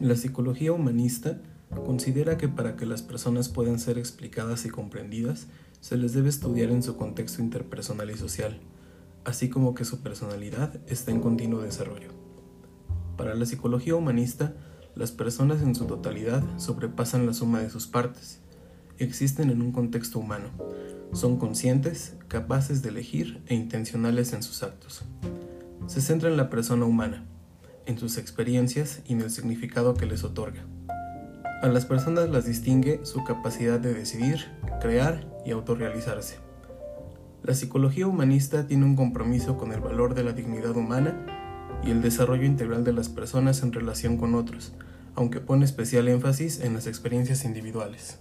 La psicología humanista considera que para que las personas puedan ser explicadas y comprendidas, se les debe estudiar en su contexto interpersonal y social, así como que su personalidad está en continuo desarrollo. Para la psicología humanista, las personas en su totalidad sobrepasan la suma de sus partes, existen en un contexto humano, son conscientes, capaces de elegir e intencionales en sus actos. Se centra en la persona humana, en sus experiencias y en el significado que les otorga. A las personas las distingue su capacidad de decidir, crear y autorrealizarse. La psicología humanista tiene un compromiso con el valor de la dignidad humana y el desarrollo integral de las personas en relación con otros, aunque pone especial énfasis en las experiencias individuales.